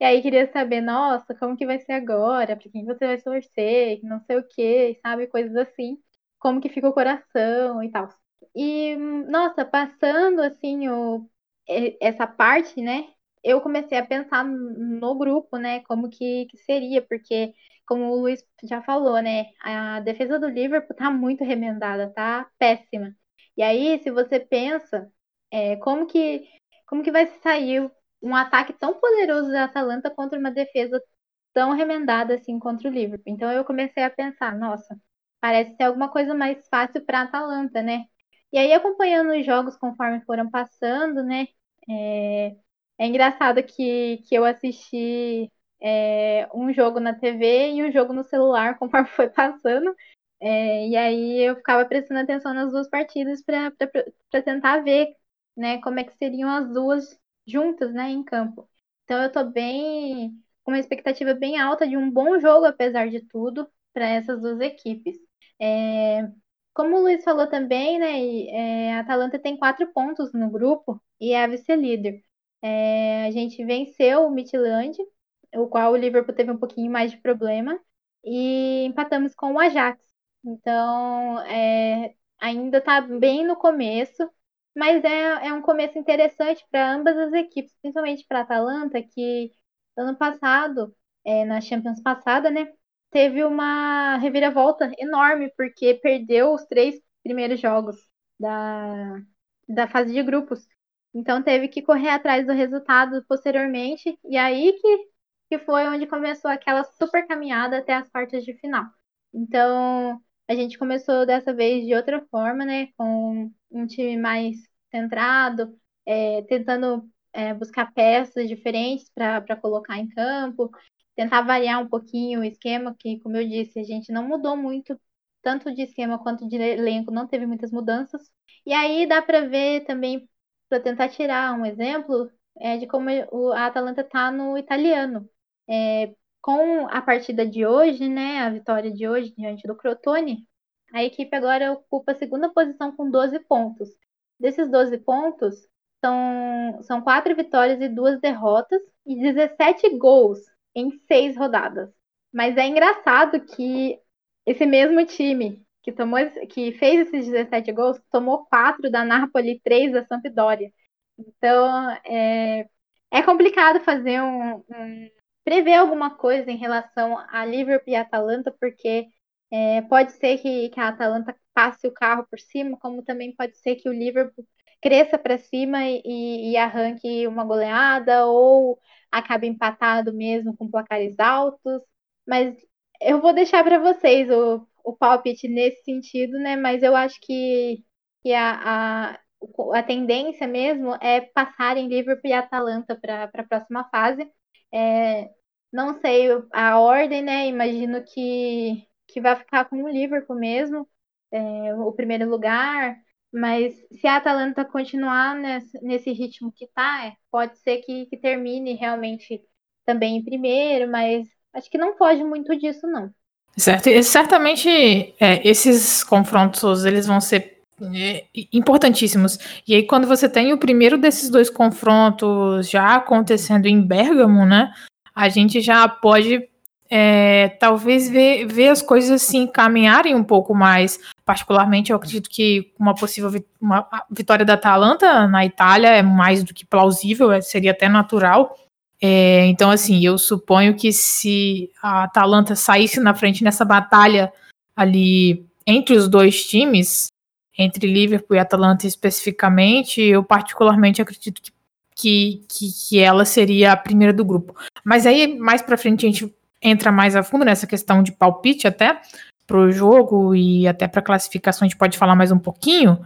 E aí queria saber, nossa, como que vai ser agora? Pra quem você vai torcer? Não sei o que, sabe? Coisas assim. Como que fica o coração e tal. E, nossa, passando assim o, essa parte, né? Eu comecei a pensar no grupo, né? Como que, que seria, porque, como o Luiz já falou, né? A defesa do Liverpool tá muito remendada, tá péssima. E aí, se você pensa, é, como que como que vai sair um ataque tão poderoso da Atalanta contra uma defesa tão remendada assim contra o Liverpool? Então eu comecei a pensar, nossa, parece ser alguma coisa mais fácil para a Atalanta, né? E aí acompanhando os jogos conforme foram passando, né? É, é engraçado que, que eu assisti é, um jogo na TV e um jogo no celular *laughs* conforme foi passando. É, e aí eu ficava prestando atenção nas duas partidas para tentar ver né, como é que seriam as duas juntas né, em campo. Então eu estou bem com uma expectativa bem alta de um bom jogo, apesar de tudo, para essas duas equipes. É, como o Luiz falou também, né, é, a Atalanta tem quatro pontos no grupo e é a vice-líder. É, a gente venceu o Midland, o qual o Liverpool teve um pouquinho mais de problema, e empatamos com o Ajax. Então, é, ainda está bem no começo, mas é, é um começo interessante para ambas as equipes, principalmente para a Atalanta, que ano passado, é, na Champions passada, né, teve uma reviravolta enorme, porque perdeu os três primeiros jogos da, da fase de grupos. Então teve que correr atrás do resultado posteriormente, e aí que, que foi onde começou aquela super caminhada até as quartas de final. Então a gente começou dessa vez de outra forma, né? Com um time mais centrado, é, tentando é, buscar peças diferentes para colocar em campo, tentar variar um pouquinho o esquema, que, como eu disse, a gente não mudou muito, tanto de esquema quanto de elenco, não teve muitas mudanças. E aí dá para ver também, para tentar tirar um exemplo, é, de como a Atalanta está no italiano. É, com a partida de hoje, né, a vitória de hoje diante do Crotone, a equipe agora ocupa a segunda posição com 12 pontos. Desses 12 pontos, são, são quatro vitórias e duas derrotas e 17 gols em seis rodadas. Mas é engraçado que esse mesmo time que, tomou, que fez esses 17 gols tomou quatro da Napoli, três da Sampdoria. Então é, é complicado fazer um, um prever alguma coisa em relação a Liverpool e Atalanta, porque é, pode ser que, que, a Atalanta passe o carro por cima, como também pode ser que o Liverpool cresça para cima e, e, arranque uma goleada ou acabe empatado mesmo com placares altos. Mas eu vou deixar para vocês o, o palpite nesse sentido, né? Mas eu acho que, que a, a, a tendência mesmo é passar em Liverpool e Atalanta para a próxima fase. É, não sei a ordem, né? Imagino que, que vai ficar com o Liverpool mesmo, é, o primeiro lugar. Mas se a Atalanta continuar nesse, nesse ritmo que tá, é, pode ser que, que termine realmente também em primeiro, mas acho que não foge muito disso, não. Certo, e certamente é, esses confrontos eles vão ser é, importantíssimos. E aí, quando você tem o primeiro desses dois confrontos já acontecendo em Bergamo, né? a gente já pode é, talvez ver, ver as coisas assim caminharem um pouco mais. Particularmente, eu acredito que uma possível vi uma vitória da Atalanta na Itália é mais do que plausível, é, seria até natural. É, então, assim, eu suponho que se a Atalanta saísse na frente nessa batalha ali entre os dois times, entre Liverpool e Atalanta especificamente, eu particularmente acredito que que, que, que ela seria a primeira do grupo. Mas aí, mais pra frente, a gente entra mais a fundo nessa questão de palpite até pro jogo e até para classificação a gente pode falar mais um pouquinho.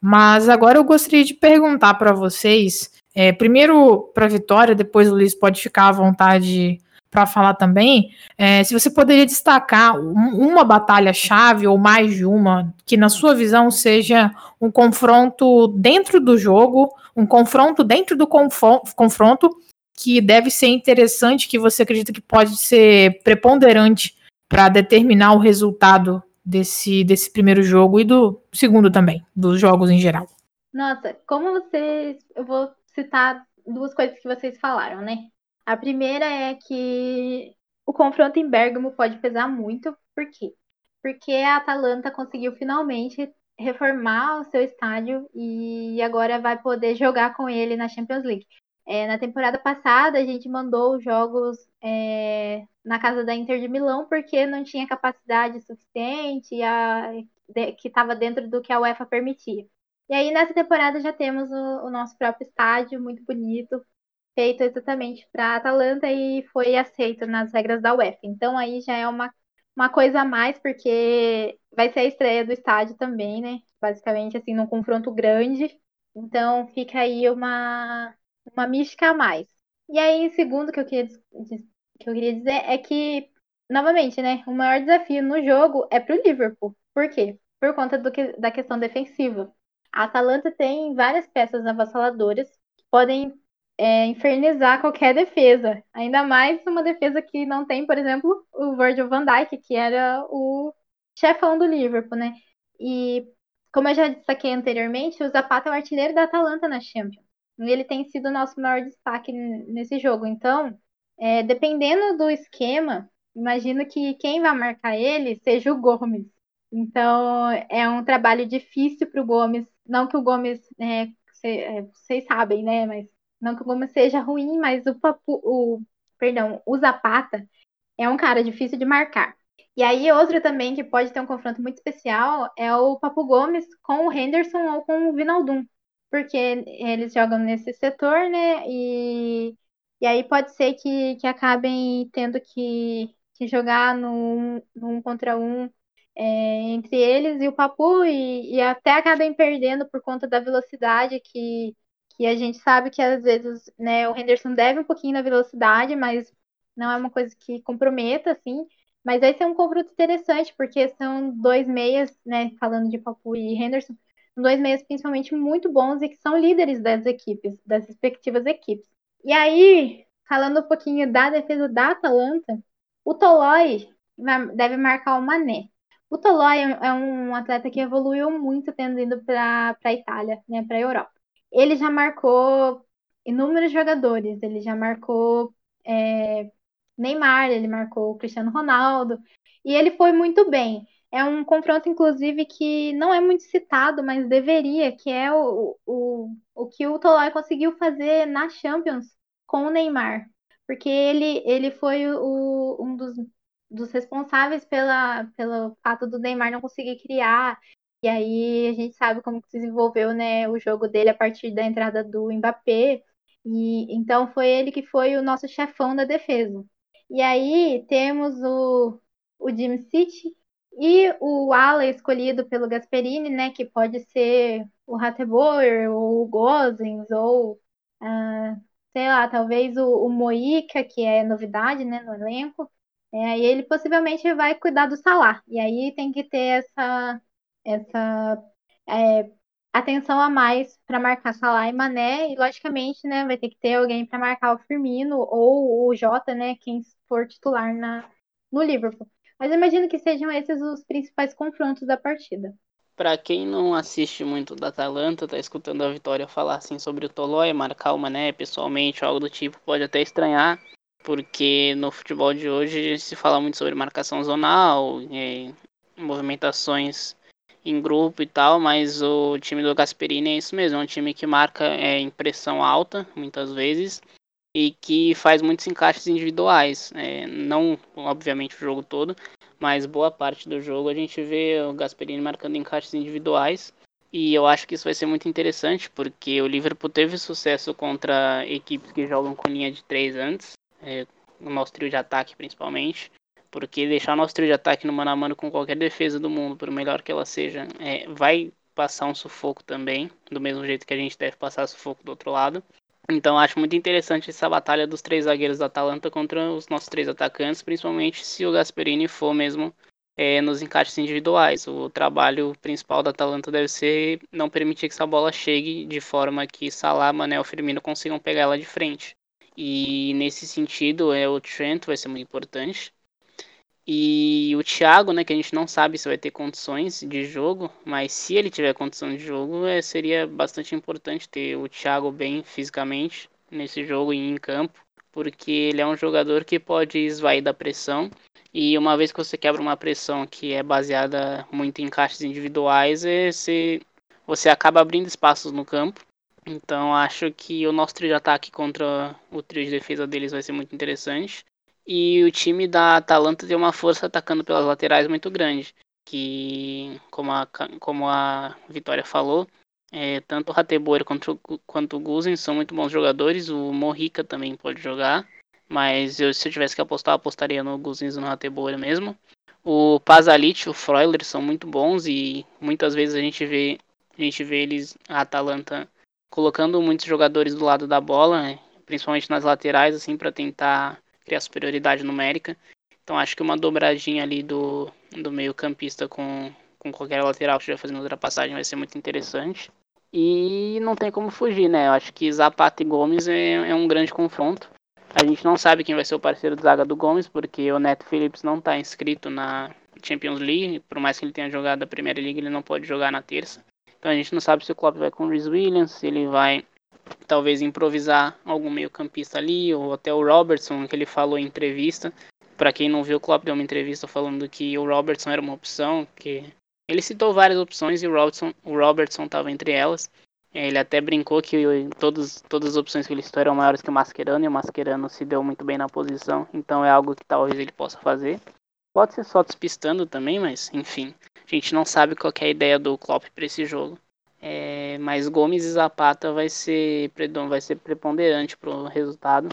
Mas agora eu gostaria de perguntar para vocês, é, primeiro para Vitória, depois o Luiz pode ficar à vontade para falar também, é, se você poderia destacar uma batalha-chave ou mais de uma que, na sua visão, seja um confronto dentro do jogo, um confronto dentro do confronto que deve ser interessante, que você acredita que pode ser preponderante para determinar o resultado desse, desse primeiro jogo e do segundo também, dos jogos em geral. Nossa, como vocês. Eu vou citar duas coisas que vocês falaram, né? A primeira é que o confronto em Bergamo pode pesar muito. Por quê? Porque a Atalanta conseguiu finalmente reformar o seu estádio e agora vai poder jogar com ele na Champions League. É, na temporada passada, a gente mandou os jogos é, na casa da Inter de Milão porque não tinha capacidade suficiente a, de, que estava dentro do que a UEFA permitia. E aí, nessa temporada, já temos o, o nosso próprio estádio, muito bonito, feito exatamente para a Atalanta e foi aceito nas regras da UEFA. Então aí já é uma, uma coisa a mais, porque vai ser a estreia do estádio também, né? Basicamente, assim, num confronto grande. Então fica aí uma, uma mística a mais. E aí, segundo que eu queria, que eu queria dizer é que, novamente, né? O maior desafio no jogo é para o Liverpool. Por quê? Por conta do que, da questão defensiva. A Atalanta tem várias peças avassaladoras que podem é, infernizar qualquer defesa. Ainda mais uma defesa que não tem, por exemplo, o Virgil van Dijk, que era o chefão do Liverpool, né? E como eu já destaquei anteriormente, o Zapata é o artilheiro da Atalanta na Champions. E ele tem sido o nosso maior destaque nesse jogo. Então, é, dependendo do esquema, imagino que quem vai marcar ele seja o Gomes. Então, é um trabalho difícil para o Gomes. Não que o Gomes, é, é, vocês sabem, né? Mas não que o Gomes seja ruim, mas o, Papu, o, perdão, o Zapata é um cara difícil de marcar. E aí, outro também que pode ter um confronto muito especial é o Papu Gomes com o Henderson ou com o Vinaldum. porque eles jogam nesse setor, né? E, e aí pode ser que, que acabem tendo que, que jogar num, num contra um é, entre eles e o Papu, e, e até acabem perdendo por conta da velocidade que, que a gente sabe que às vezes né, o Henderson deve um pouquinho na velocidade, mas não é uma coisa que comprometa, assim. Mas esse é um confronto interessante, porque são dois meias, né, falando de Papu e Henderson, dois meias principalmente muito bons e que são líderes das equipes, das respectivas equipes. E aí, falando um pouquinho da defesa da Atalanta, o Tolói deve marcar o Mané. O Tolói é um atleta que evoluiu muito tendo ido para a Itália, né, para a Europa. Ele já marcou inúmeros jogadores, ele já marcou é, Neymar, ele marcou Cristiano Ronaldo, e ele foi muito bem. É um confronto, inclusive, que não é muito citado, mas deveria, que é o, o, o que o Tolói conseguiu fazer na Champions com o Neymar. Porque ele, ele foi o, um dos, dos responsáveis pela, pelo fato do Neymar não conseguir criar. E aí a gente sabe como que se desenvolveu né, o jogo dele a partir da entrada do Mbappé. E então foi ele que foi o nosso chefão da defesa. E aí temos o, o Jim City e o ala escolhido pelo Gasperini, né, que pode ser o Hateboer, ou o Gozens, ou, uh, sei lá, talvez o, o Moica, que é novidade, né, no elenco. É, e ele possivelmente vai cuidar do Salah. E aí tem que ter essa, essa é, atenção a mais para marcar Salah e Mané. E, logicamente, né, vai ter que ter alguém para marcar o Firmino ou o Jota, né, quem for titular na, no Liverpool. Mas imagino que sejam esses os principais confrontos da partida. Para quem não assiste muito da Atalanta, tá escutando a Vitória falar assim sobre o Tolói, marcar o Mané pessoalmente, algo do tipo, pode até estranhar, porque no futebol de hoje se fala muito sobre marcação zonal, movimentações em grupo e tal, mas o time do Gasperini é isso mesmo, é um time que marca é, em pressão alta, muitas vezes, e que faz muitos encaixes individuais. É, não, obviamente, o jogo todo, mas boa parte do jogo a gente vê o Gasperini marcando encaixes individuais. E eu acho que isso vai ser muito interessante, porque o Liverpool teve sucesso contra equipes que jogam com linha de três antes, é, o nosso trio de ataque principalmente. Porque deixar nosso trio de ataque no mano a mano com qualquer defesa do mundo, por melhor que ela seja, é, vai passar um sufoco também, do mesmo jeito que a gente deve passar sufoco do outro lado. Então acho muito interessante essa batalha dos três zagueiros da Atalanta contra os nossos três atacantes, principalmente se o Gasperini for mesmo é, nos encaixes individuais. O trabalho principal da Atalanta deve ser não permitir que essa bola chegue de forma que Salah, Mané e Firmino consigam pegar ela de frente. E nesse sentido, é, o Trent vai ser muito importante. E o Thiago, né, que a gente não sabe se vai ter condições de jogo, mas se ele tiver condição de jogo, é, seria bastante importante ter o Thiago bem fisicamente nesse jogo e em campo, porque ele é um jogador que pode esvair da pressão. E uma vez que você quebra uma pressão que é baseada muito em caixas individuais, é, você, você acaba abrindo espaços no campo. Então acho que o nosso trio de ataque contra o trio de defesa deles vai ser muito interessante. E o time da Atalanta tem uma força atacando pelas laterais muito grande. Que, como a, como a Vitória falou, é, tanto o Rateboer quanto, quanto o Guzen são muito bons jogadores. O Morrica também pode jogar. Mas eu, se eu tivesse que apostar, apostaria no Guzen e no Rateboer mesmo. O Pazalit, o Freuler são muito bons e muitas vezes a gente vê, a gente vê eles, a Atalanta, colocando muitos jogadores do lado da bola, né? principalmente nas laterais, assim, para tentar criar superioridade numérica. Então acho que uma dobradinha ali do, do meio campista com, com qualquer lateral que estiver fazendo ultrapassagem vai ser muito interessante. E não tem como fugir, né? Eu acho que Zapata e Gomes é, é um grande confronto. A gente não sabe quem vai ser o parceiro de zaga do Gomes, porque o Neto Phillips não está inscrito na Champions League. Por mais que ele tenha jogado a Primeira Liga, ele não pode jogar na terça. Então a gente não sabe se o Klopp vai com o Rhys Williams, se ele vai talvez improvisar algum meio-campista ali, ou até o Robertson, que ele falou em entrevista. Para quem não viu, o Klopp deu uma entrevista falando que o Robertson era uma opção, que ele citou várias opções e o Robertson o Robertson estava entre elas. Ele até brincou que todos, todas as opções que ele citou eram maiores que o Mascherano e o Mascherano se deu muito bem na posição, então é algo que talvez ele possa fazer. Pode ser só despistando também, mas enfim, a gente não sabe qual é a ideia do Klopp para esse jogo. É, mas Gomes e Zapata vai ser, vai ser preponderante para o resultado.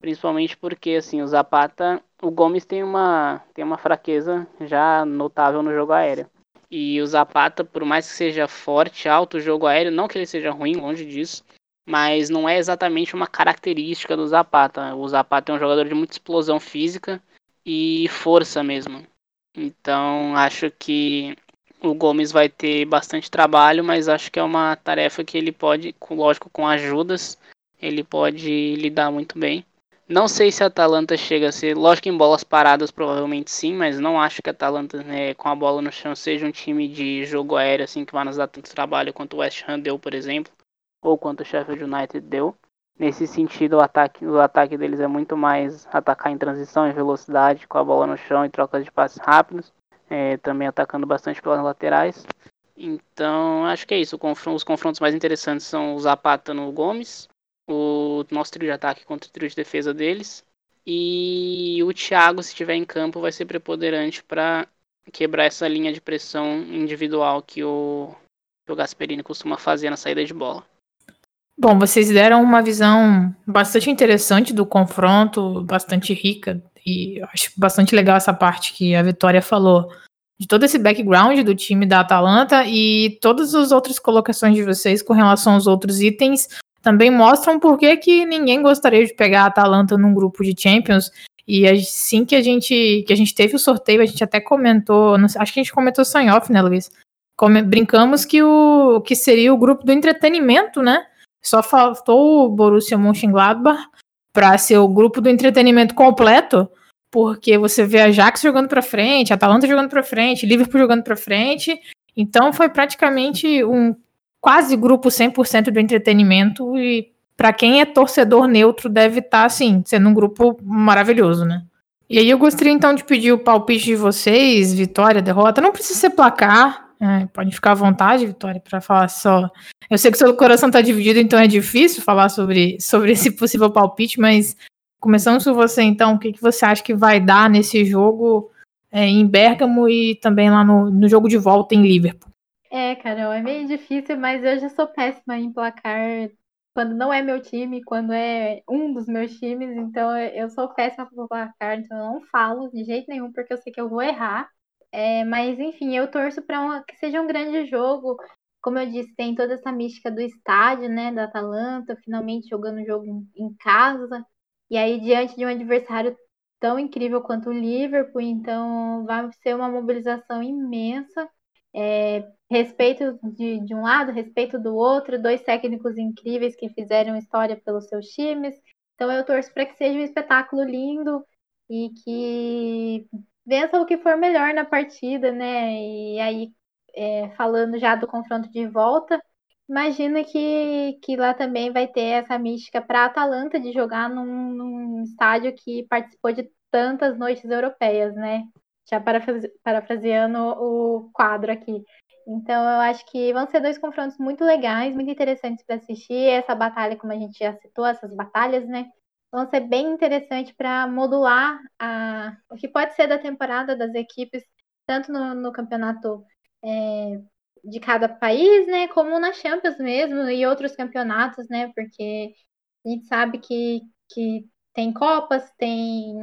Principalmente porque assim, o Zapata, o Gomes tem uma, tem uma fraqueza já notável no jogo aéreo. E o Zapata, por mais que seja forte, alto o jogo aéreo, não que ele seja ruim, longe disso, mas não é exatamente uma característica do Zapata. O Zapata é um jogador de muita explosão física e força mesmo. Então acho que o Gomes vai ter bastante trabalho, mas acho que é uma tarefa que ele pode, lógico, com ajudas, ele pode lidar muito bem. Não sei se a Atalanta chega a ser, lógico em bolas paradas provavelmente sim, mas não acho que a Atalanta né, com a bola no chão seja um time de jogo aéreo assim que vai nos dar tanto trabalho quanto o West Ham deu, por exemplo, ou quanto o Sheffield United deu. Nesse sentido, o ataque, o ataque deles é muito mais atacar em transição e velocidade, com a bola no chão e trocas de passes rápidos, é, também atacando bastante pelas laterais. Então, acho que é isso. os confrontos mais interessantes são o Zapata no Gomes, o nosso trio de ataque contra o trio de defesa deles. E o Thiago, se estiver em campo, vai ser preponderante para quebrar essa linha de pressão individual que o, que o Gasperini costuma fazer na saída de bola. Bom, vocês deram uma visão bastante interessante do confronto, bastante rica, e acho bastante legal essa parte que a Vitória falou, de todo esse background do time da Atalanta e todas as outras colocações de vocês com relação aos outros itens também mostram por que, que ninguém gostaria de pegar a Atalanta num grupo de Champions. E assim que a gente que a gente teve o sorteio, a gente até comentou, acho que a gente comentou só em off, né, Luiz? Come, brincamos que o que seria o grupo do entretenimento, né? Só faltou o Borussia Mönchengladbach para ser o grupo do entretenimento completo, porque você vê a Ajax jogando para frente, a Atalanta jogando para frente, Liverpool jogando para frente. Então foi praticamente um quase grupo 100% do entretenimento e para quem é torcedor neutro deve estar tá, assim, sendo um grupo maravilhoso, né? E aí eu gostaria então de pedir o palpite de vocês, vitória, derrota, não precisa ser placar, é, pode ficar à vontade, Vitória, para falar só. Eu sei que seu coração está dividido, então é difícil falar sobre, sobre esse possível palpite, mas começando com você então, o que, que você acha que vai dar nesse jogo é, em Bergamo e também lá no, no jogo de volta em Liverpool? É, Carol, é meio difícil, mas eu já sou péssima em placar quando não é meu time, quando é um dos meus times, então eu sou péssima para placar, então eu não falo de jeito nenhum, porque eu sei que eu vou errar. É, mas enfim, eu torço para que seja um grande jogo. Como eu disse, tem toda essa mística do estádio, né, da Atalanta, finalmente jogando o jogo em, casa. E aí, diante de um adversário tão incrível quanto o Liverpool, então vai ser uma mobilização imensa. É, respeito de, de um lado, respeito do outro, dois técnicos incríveis que fizeram história pelos seus times. Então eu torço para que seja um espetáculo lindo e que vença o que for melhor na partida, né? E aí, é, falando já do confronto de volta, imagina que, que lá também vai ter essa mística para a Atalanta de jogar num, num estádio que participou de tantas noites europeias, né? Já parafraseando o quadro aqui. Então, eu acho que vão ser dois confrontos muito legais, muito interessantes para assistir. Essa batalha, como a gente já citou, essas batalhas, né? Vão ser bem interessantes para modular a, o que pode ser da temporada das equipes, tanto no, no campeonato é, de cada país, né? Como na Champions mesmo e outros campeonatos, né? Porque a gente sabe que, que tem Copas, tem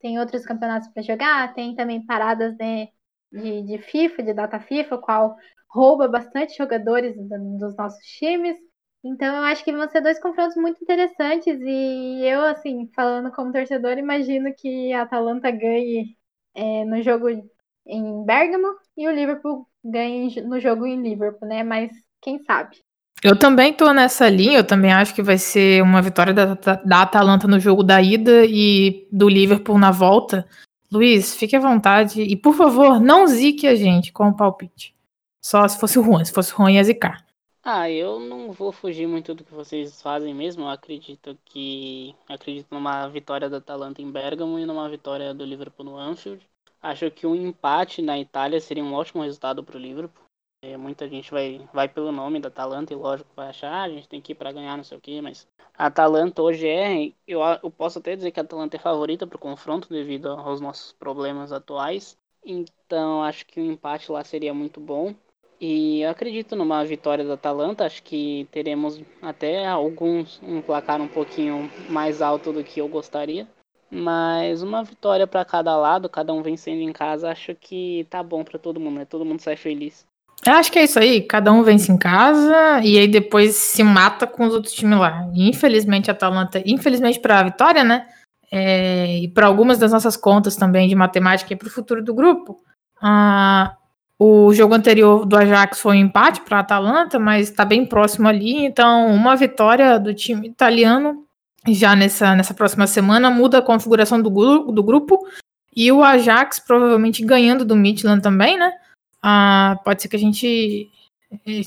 tem outros campeonatos para jogar, tem também paradas né, de, de FIFA, de data FIFA, qual rouba bastante jogadores dos nossos times. Então eu acho que vão ser dois confrontos muito interessantes e eu, assim, falando como torcedor, imagino que a Atalanta ganhe é, no jogo em Bergamo e o Liverpool ganhe no jogo em Liverpool, né? Mas quem sabe? Eu também tô nessa linha, eu também acho que vai ser uma vitória da, da Atalanta no jogo da ida e do Liverpool na volta. Luiz, fique à vontade e, por favor, não zique a gente com o palpite. Só se fosse ruim, se fosse ruim ia zicar. Ah, eu não vou fugir muito do que vocês fazem mesmo. Eu acredito que. Acredito numa vitória da Atalanta em Bergamo e numa vitória do Liverpool no Anfield. Acho que um empate na Itália seria um ótimo resultado para o Liverpool. É, muita gente vai, vai pelo nome da Atalanta e lógico vai achar, ah, a gente tem que ir para ganhar, não sei o que, mas a Atalanta hoje é, eu, eu posso até dizer que a Atalanta é favorita para o confronto devido aos nossos problemas atuais. Então acho que um empate lá seria muito bom. E eu acredito numa vitória da Atalanta, acho que teremos até alguns um placar um pouquinho mais alto do que eu gostaria. Mas uma vitória para cada lado, cada um vencendo em casa, acho que tá bom para todo mundo, né? Todo mundo sai feliz. Eu acho que é isso aí, cada um vence em casa e aí depois se mata com os outros times lá. Infelizmente a Atalanta, infelizmente para a vitória, né? É, e para algumas das nossas contas também de matemática e para o futuro do grupo, ah, o jogo anterior do Ajax foi um empate para a Atalanta, mas está bem próximo ali. Então, uma vitória do time italiano já nessa, nessa próxima semana muda a configuração do, do grupo. E o Ajax provavelmente ganhando do Midland também, né? Ah, pode ser que a gente eh,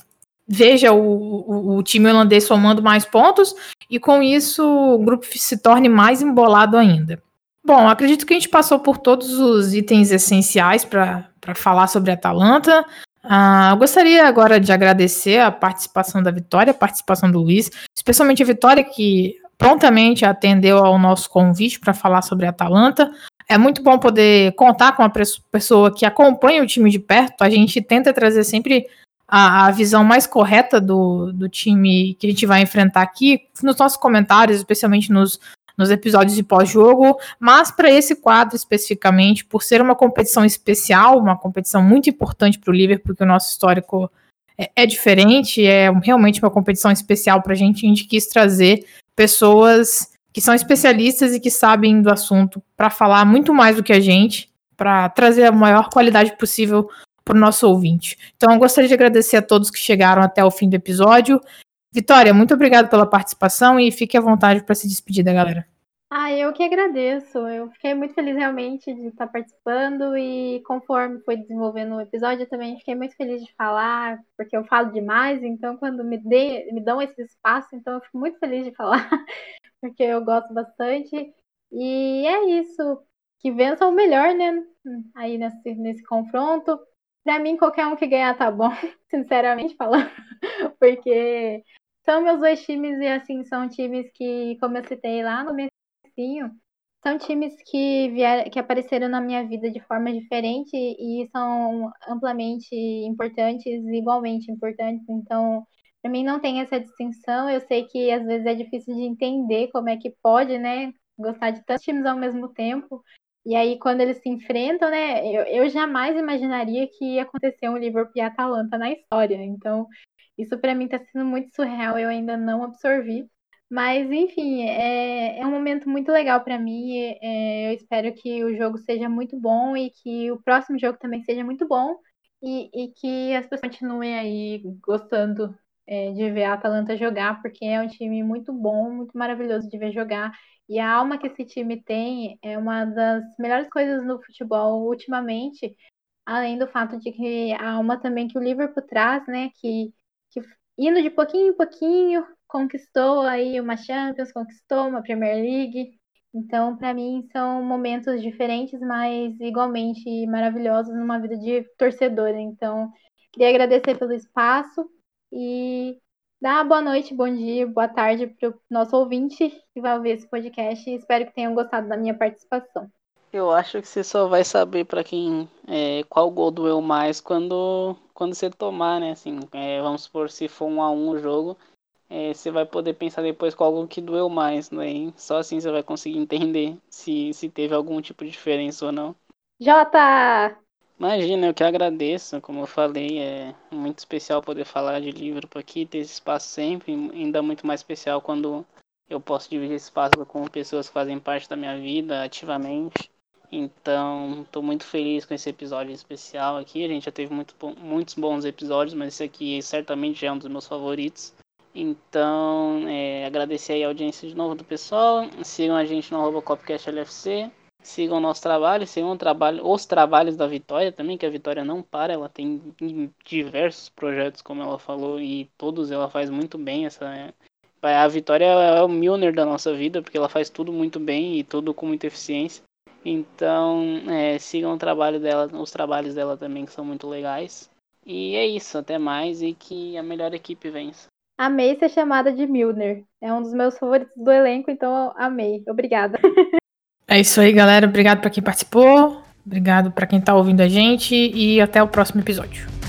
veja o, o, o, time holandês somando mais pontos e com isso o grupo se torne mais embolado ainda. Bom, acredito que a gente passou por todos os itens essenciais para falar sobre a Atalanta. Ah, eu gostaria agora de agradecer a participação da Vitória, a participação do Luiz, especialmente a Vitória que prontamente atendeu ao nosso convite para falar sobre a Atalanta. É muito bom poder contar com uma pessoa que acompanha o time de perto. A gente tenta trazer sempre a, a, visão mais correta do, do time que a gente vai enfrentar aqui, nos nossos comentários, especialmente nos, nos episódios de pós-jogo, mas para esse quadro especificamente, por ser uma competição especial, uma competição muito importante para o Liverpool, porque o nosso histórico é, é, diferente, é realmente uma competição especial para a gente, a gente quis trazer pessoas que são especialistas e que sabem do assunto para falar muito mais do que a gente, para trazer a maior qualidade possível para o nosso ouvinte. Então, eu gostaria de agradecer a todos que chegaram até o fim do episódio. Vitória, muito obrigado pela participação e fique à vontade para se despedir da galera. Ah, eu que agradeço. Eu fiquei muito feliz realmente de estar participando e conforme foi desenvolvendo o episódio, eu também fiquei muito feliz de falar, porque eu falo demais, então quando me, me dão esse espaço, então eu fico muito feliz de falar, *laughs* porque eu gosto bastante. E é isso. Que vença o melhor, né? Aí nesse, nesse confronto. Pra mim, qualquer um que ganhar tá bom, *laughs* sinceramente falando, *laughs* porque são meus dois times e assim, são times que, como eu citei lá no são times que vieram, que apareceram na minha vida de forma diferente e são amplamente importantes, igualmente importantes. Então, para mim não tem essa distinção. Eu sei que às vezes é difícil de entender como é que pode, né, gostar de tantos times ao mesmo tempo. E aí, quando eles se enfrentam, né, eu, eu jamais imaginaria que ia acontecer um Liverpool e Atalanta na história. Então, isso para mim está sendo muito surreal, eu ainda não absorvi. Mas, enfim, é, é um momento muito legal para mim. É, eu espero que o jogo seja muito bom e que o próximo jogo também seja muito bom e, e que as pessoas continuem aí gostando é, de ver a Atalanta jogar, porque é um time muito bom, muito maravilhoso de ver jogar. E a alma que esse time tem é uma das melhores coisas no futebol ultimamente, além do fato de que a alma também que o Liverpool traz, né? Que, que indo de pouquinho em pouquinho, conquistou aí uma Champions, conquistou uma Premier League. Então, para mim, são momentos diferentes, mas igualmente maravilhosos numa vida de torcedora. Então, queria agradecer pelo espaço e dar boa noite, bom dia, boa tarde para o nosso ouvinte que vai ouvir esse podcast. Espero que tenham gostado da minha participação. Eu acho que você só vai saber para quem é, qual gol doeu mais quando quando você tomar, né? Assim, é, vamos supor se for um a um o jogo, é, você vai poder pensar depois qual gol que doeu mais, né? Só assim você vai conseguir entender se, se teve algum tipo de diferença ou não. Jota! Imagina, eu que agradeço, como eu falei, é muito especial poder falar de livro aqui, ter esse espaço sempre, ainda muito mais especial quando eu posso dividir esse espaço com pessoas que fazem parte da minha vida ativamente. Então, estou muito feliz com esse episódio especial aqui. A gente já teve muito, muitos bons episódios, mas esse aqui certamente é um dos meus favoritos. Então, é, agradecer aí a audiência de novo do pessoal. Sigam a gente no arroba Copcast LFC. Sigam o nosso trabalho, sigam trabalho, os trabalhos da Vitória também, que a Vitória não para, ela tem diversos projetos, como ela falou, e todos ela faz muito bem. Essa, é, a Vitória é o Milner da nossa vida, porque ela faz tudo muito bem e tudo com muita eficiência. Então, é, sigam o trabalho dela, os trabalhos dela também, que são muito legais. E é isso, até mais e que a melhor equipe vença. Amei ser chamada de Milner. É um dos meus favoritos do elenco, então amei. Obrigada. *laughs* É isso aí, galera. Obrigado para quem participou. Obrigado para quem tá ouvindo a gente e até o próximo episódio.